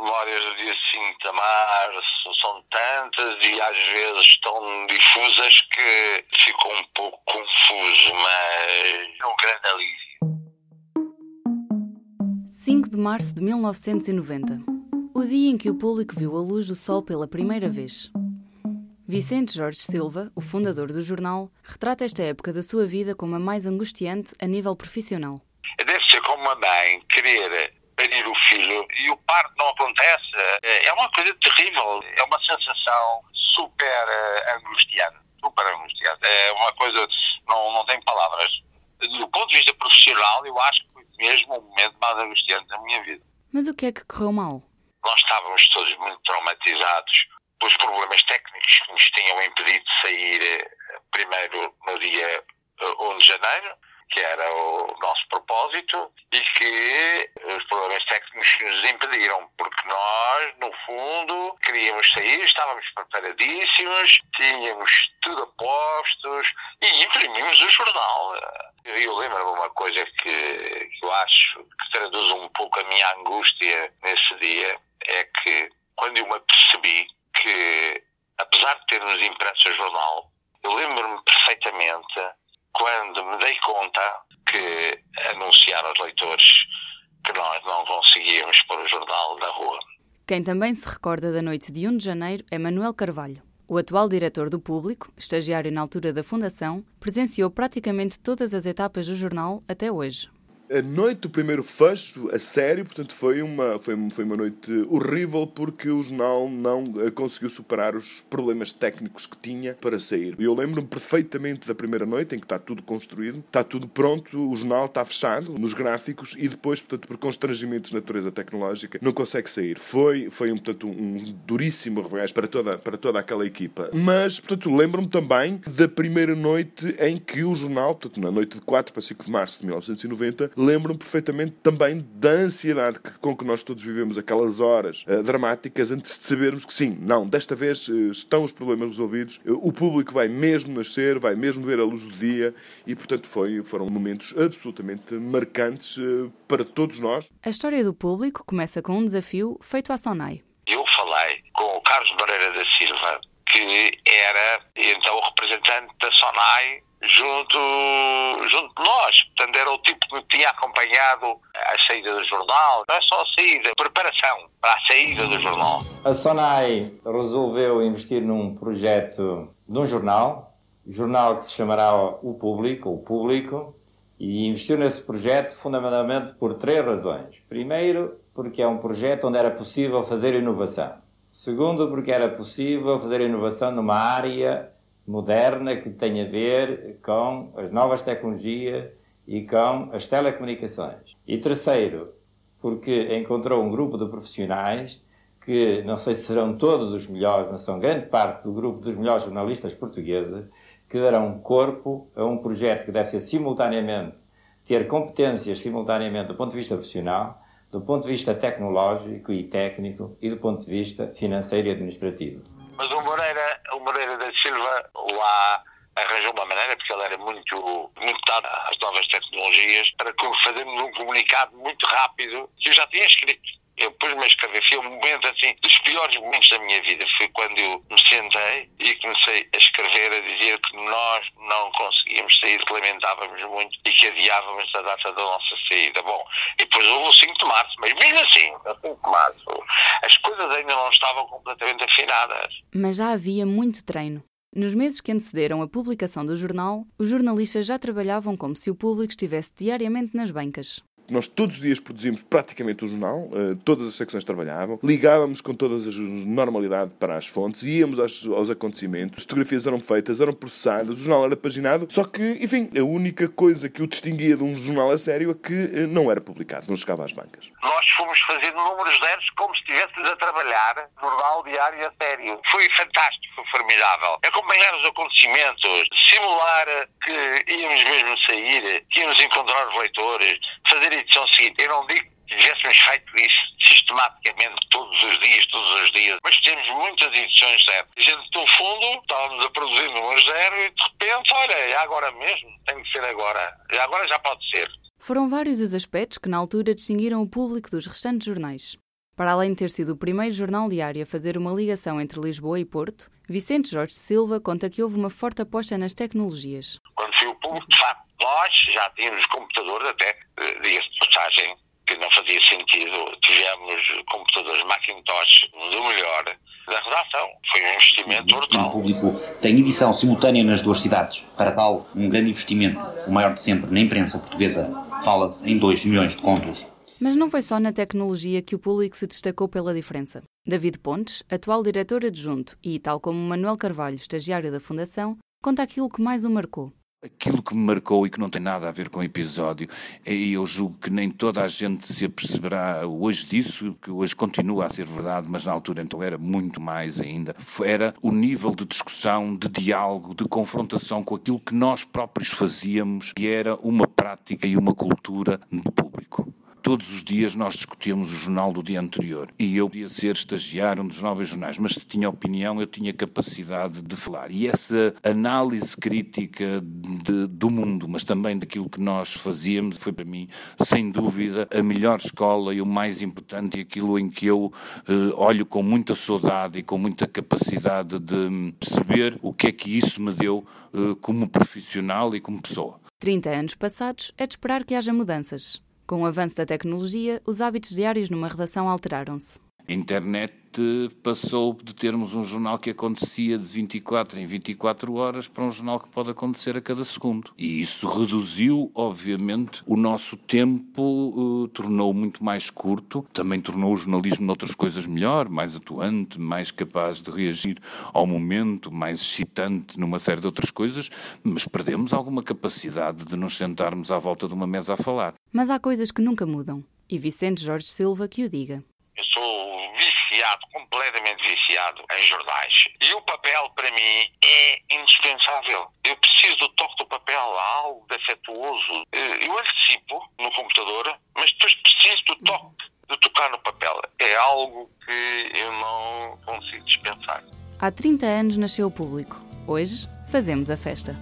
memórias do dia 5 de março são tantas e às vezes tão difusas que fico um pouco confuso, mas é um grande alívio. 5 de março de 1990 o dia em que o público viu a luz do sol pela primeira vez. Vicente Jorge Silva, o fundador do jornal, retrata esta época da sua vida como a mais angustiante a nível profissional. Deve ser como uma mãe querer parir o filho e o parto não acontece. É uma coisa terrível. É uma sensação super eh, angustiante. Super angustiante. É uma coisa, não, não tem palavras. Do ponto de vista profissional, eu acho que foi mesmo o momento mais angustiante da minha vida. Mas o que é que correu mal? Nós estávamos todos muito traumatizados pelos problemas técnicos que nos tinham impedido de sair eh, primeiro no dia 1 eh, de janeiro que era o nosso propósito, e que os problemas técnicos nos impediram, porque nós, no fundo, queríamos sair, estávamos preparadíssimos, tínhamos tudo a postos e imprimimos o jornal. Eu lembro-me uma coisa que, que eu acho que traduz um pouco a minha angústia nesse dia, é que quando eu me apercebi que, apesar de termos impresso o jornal, eu lembro-me perfeitamente quando me dei conta que anunciaram aos leitores que nós não conseguíamos pôr o jornal na rua. Quem também se recorda da noite de 1 de janeiro é Manuel Carvalho. O atual diretor do Público, estagiário na altura da Fundação, presenciou praticamente todas as etapas do jornal até hoje a noite do primeiro fecho, a sério, portanto, foi uma, foi, foi uma noite horrível porque o jornal não eh, conseguiu superar os problemas técnicos que tinha para sair. Eu lembro-me perfeitamente da primeira noite em que está tudo construído, está tudo pronto, o jornal está fechado nos gráficos e depois, portanto, por constrangimentos de natureza tecnológica, não consegue sair. Foi, foi um, portanto, um duríssimo revés para toda, para toda aquela equipa. Mas, portanto, lembro-me também da primeira noite em que o jornal, portanto, na noite de 4 para 5 de março de 1990, lembro-me perfeitamente também da ansiedade com que nós todos vivemos aquelas horas uh, dramáticas antes de sabermos que sim, não, desta vez uh, estão os problemas resolvidos, uh, o público vai mesmo nascer, vai mesmo ver a luz do dia e, portanto, foi, foram momentos absolutamente marcantes para todos nós. A história do público começa com um desafio feito à Sonai. Eu falei com o Carlos Moreira da Silva, que era então o representante da Sonai junto, junto de nós. Portanto, era o tipo que tinha acompanhado a saída do jornal. Não é só a saída, preparação para a saída do jornal. A Sonai resolveu investir num projeto de um jornal, jornal que se chamará O Público, o Público, e investiu nesse projeto fundamentalmente por três razões. Primeiro, porque é um projeto onde era possível fazer inovação. Segundo, porque era possível fazer inovação numa área moderna que tem a ver com as novas tecnologias e com as telecomunicações. E terceiro, porque encontrou um grupo de profissionais que não sei se serão todos os melhores, mas são grande parte do grupo dos melhores jornalistas portugueses, que darão corpo a um projeto que deve ser simultaneamente, ter competências simultaneamente do ponto de vista profissional, do ponto de vista tecnológico e técnico e do ponto de vista financeiro e administrativo. Mas o Moreira, o Moreira da Silva lá arranjou uma maneira, porque ele era muito, muito dado às novas tecnologias, para fazermos um comunicado muito rápido, que eu já tinha escrito eu pus-me a escrever. Foi um momento assim, dos piores momentos da minha vida. Foi quando eu me sentei e comecei a escrever, a dizer que nós não conseguíamos sair, que lamentávamos muito e que adiávamos a data da nossa saída. Bom, e depois houve o 5 de março, mas mesmo assim, o 5 de março, as coisas ainda não estavam completamente afinadas. Mas já havia muito treino. Nos meses que antecederam a publicação do jornal, os jornalistas já trabalhavam como se o público estivesse diariamente nas bancas. Nós todos os dias produzimos praticamente o jornal, uh, todas as secções trabalhavam, ligávamos com toda a normalidade para as fontes, íamos aos, aos, acontecimentos, as fotografias eram feitas, eram processadas, o jornal era paginado, só que, enfim, a única coisa que o distinguia de um jornal a sério é que uh, não era publicado, não chegava às bancas. Nós fomos fazendo números zeros como se estivéssemos a trabalhar jornal diário a sério. Foi fantástico, foi formidável. Acompanhar os acontecimentos, simular que íamos mesmo sair, que íamos encontrar os leitores, fazer edição seguinte. Eu não digo que tivéssemos feito isso sistematicamente todos os dias, todos os dias, mas temos muitas edições zero. A gente, no fundo, estávamos a produzir um zero e de repente, olha, é agora mesmo, tem que ser agora. E agora já pode ser. Foram vários os aspectos que na altura distinguiram o público dos restantes jornais. Para além de ter sido o primeiro jornal diário a fazer uma ligação entre Lisboa e Porto, Vicente Jorge Silva conta que houve uma forte aposta nas tecnologias. Quando foi o público, de facto, nós já tínhamos computadores, até, eh, diga-se de passagem, que não fazia sentido. Tivemos computadores Macintosh do melhor da redação. Foi um investimento brutal. O público tem edição simultânea nas duas cidades. Para tal, um grande investimento, o maior de sempre na imprensa portuguesa. Fala-se em 2 milhões de contos. Mas não foi só na tecnologia que o público se destacou pela diferença. David Pontes, atual diretor adjunto e, tal como Manuel Carvalho, estagiário da Fundação, conta aquilo que mais o marcou. Aquilo que me marcou e que não tem nada a ver com o episódio, e eu julgo que nem toda a gente se aperceberá hoje disso, que hoje continua a ser verdade, mas na altura então era muito mais ainda, era o nível de discussão, de diálogo, de confrontação com aquilo que nós próprios fazíamos, que era uma prática e uma cultura. Todos os dias nós discutíamos o jornal do dia anterior e eu podia ser estagiário um dos novos jornais, mas se tinha opinião eu tinha capacidade de falar. E essa análise crítica de, do mundo, mas também daquilo que nós fazíamos, foi para mim, sem dúvida, a melhor escola e o mais importante e aquilo em que eu eh, olho com muita saudade e com muita capacidade de perceber o que é que isso me deu eh, como profissional e como pessoa. 30 anos passados, é de esperar que haja mudanças. Com o avanço da tecnologia, os hábitos diários numa redação alteraram-se. A internet passou de termos um jornal que acontecia de 24 em 24 horas para um jornal que pode acontecer a cada segundo. E isso reduziu, obviamente, o nosso tempo, uh, tornou muito mais curto, também tornou o jornalismo noutras coisas melhor, mais atuante, mais capaz de reagir ao momento, mais excitante numa série de outras coisas, mas perdemos alguma capacidade de nos sentarmos à volta de uma mesa a falar. Mas há coisas que nunca mudam. E Vicente Jorge Silva que o diga viciado, completamente viciado em jornais. E o papel, para mim, é indispensável. Eu preciso do toque do papel, algo afetuoso. Eh, eu antecipo no computador, mas depois preciso do toque de tocar no papel. É algo que eu não consigo dispensar. Há 30 anos nasceu o público. Hoje, fazemos a festa.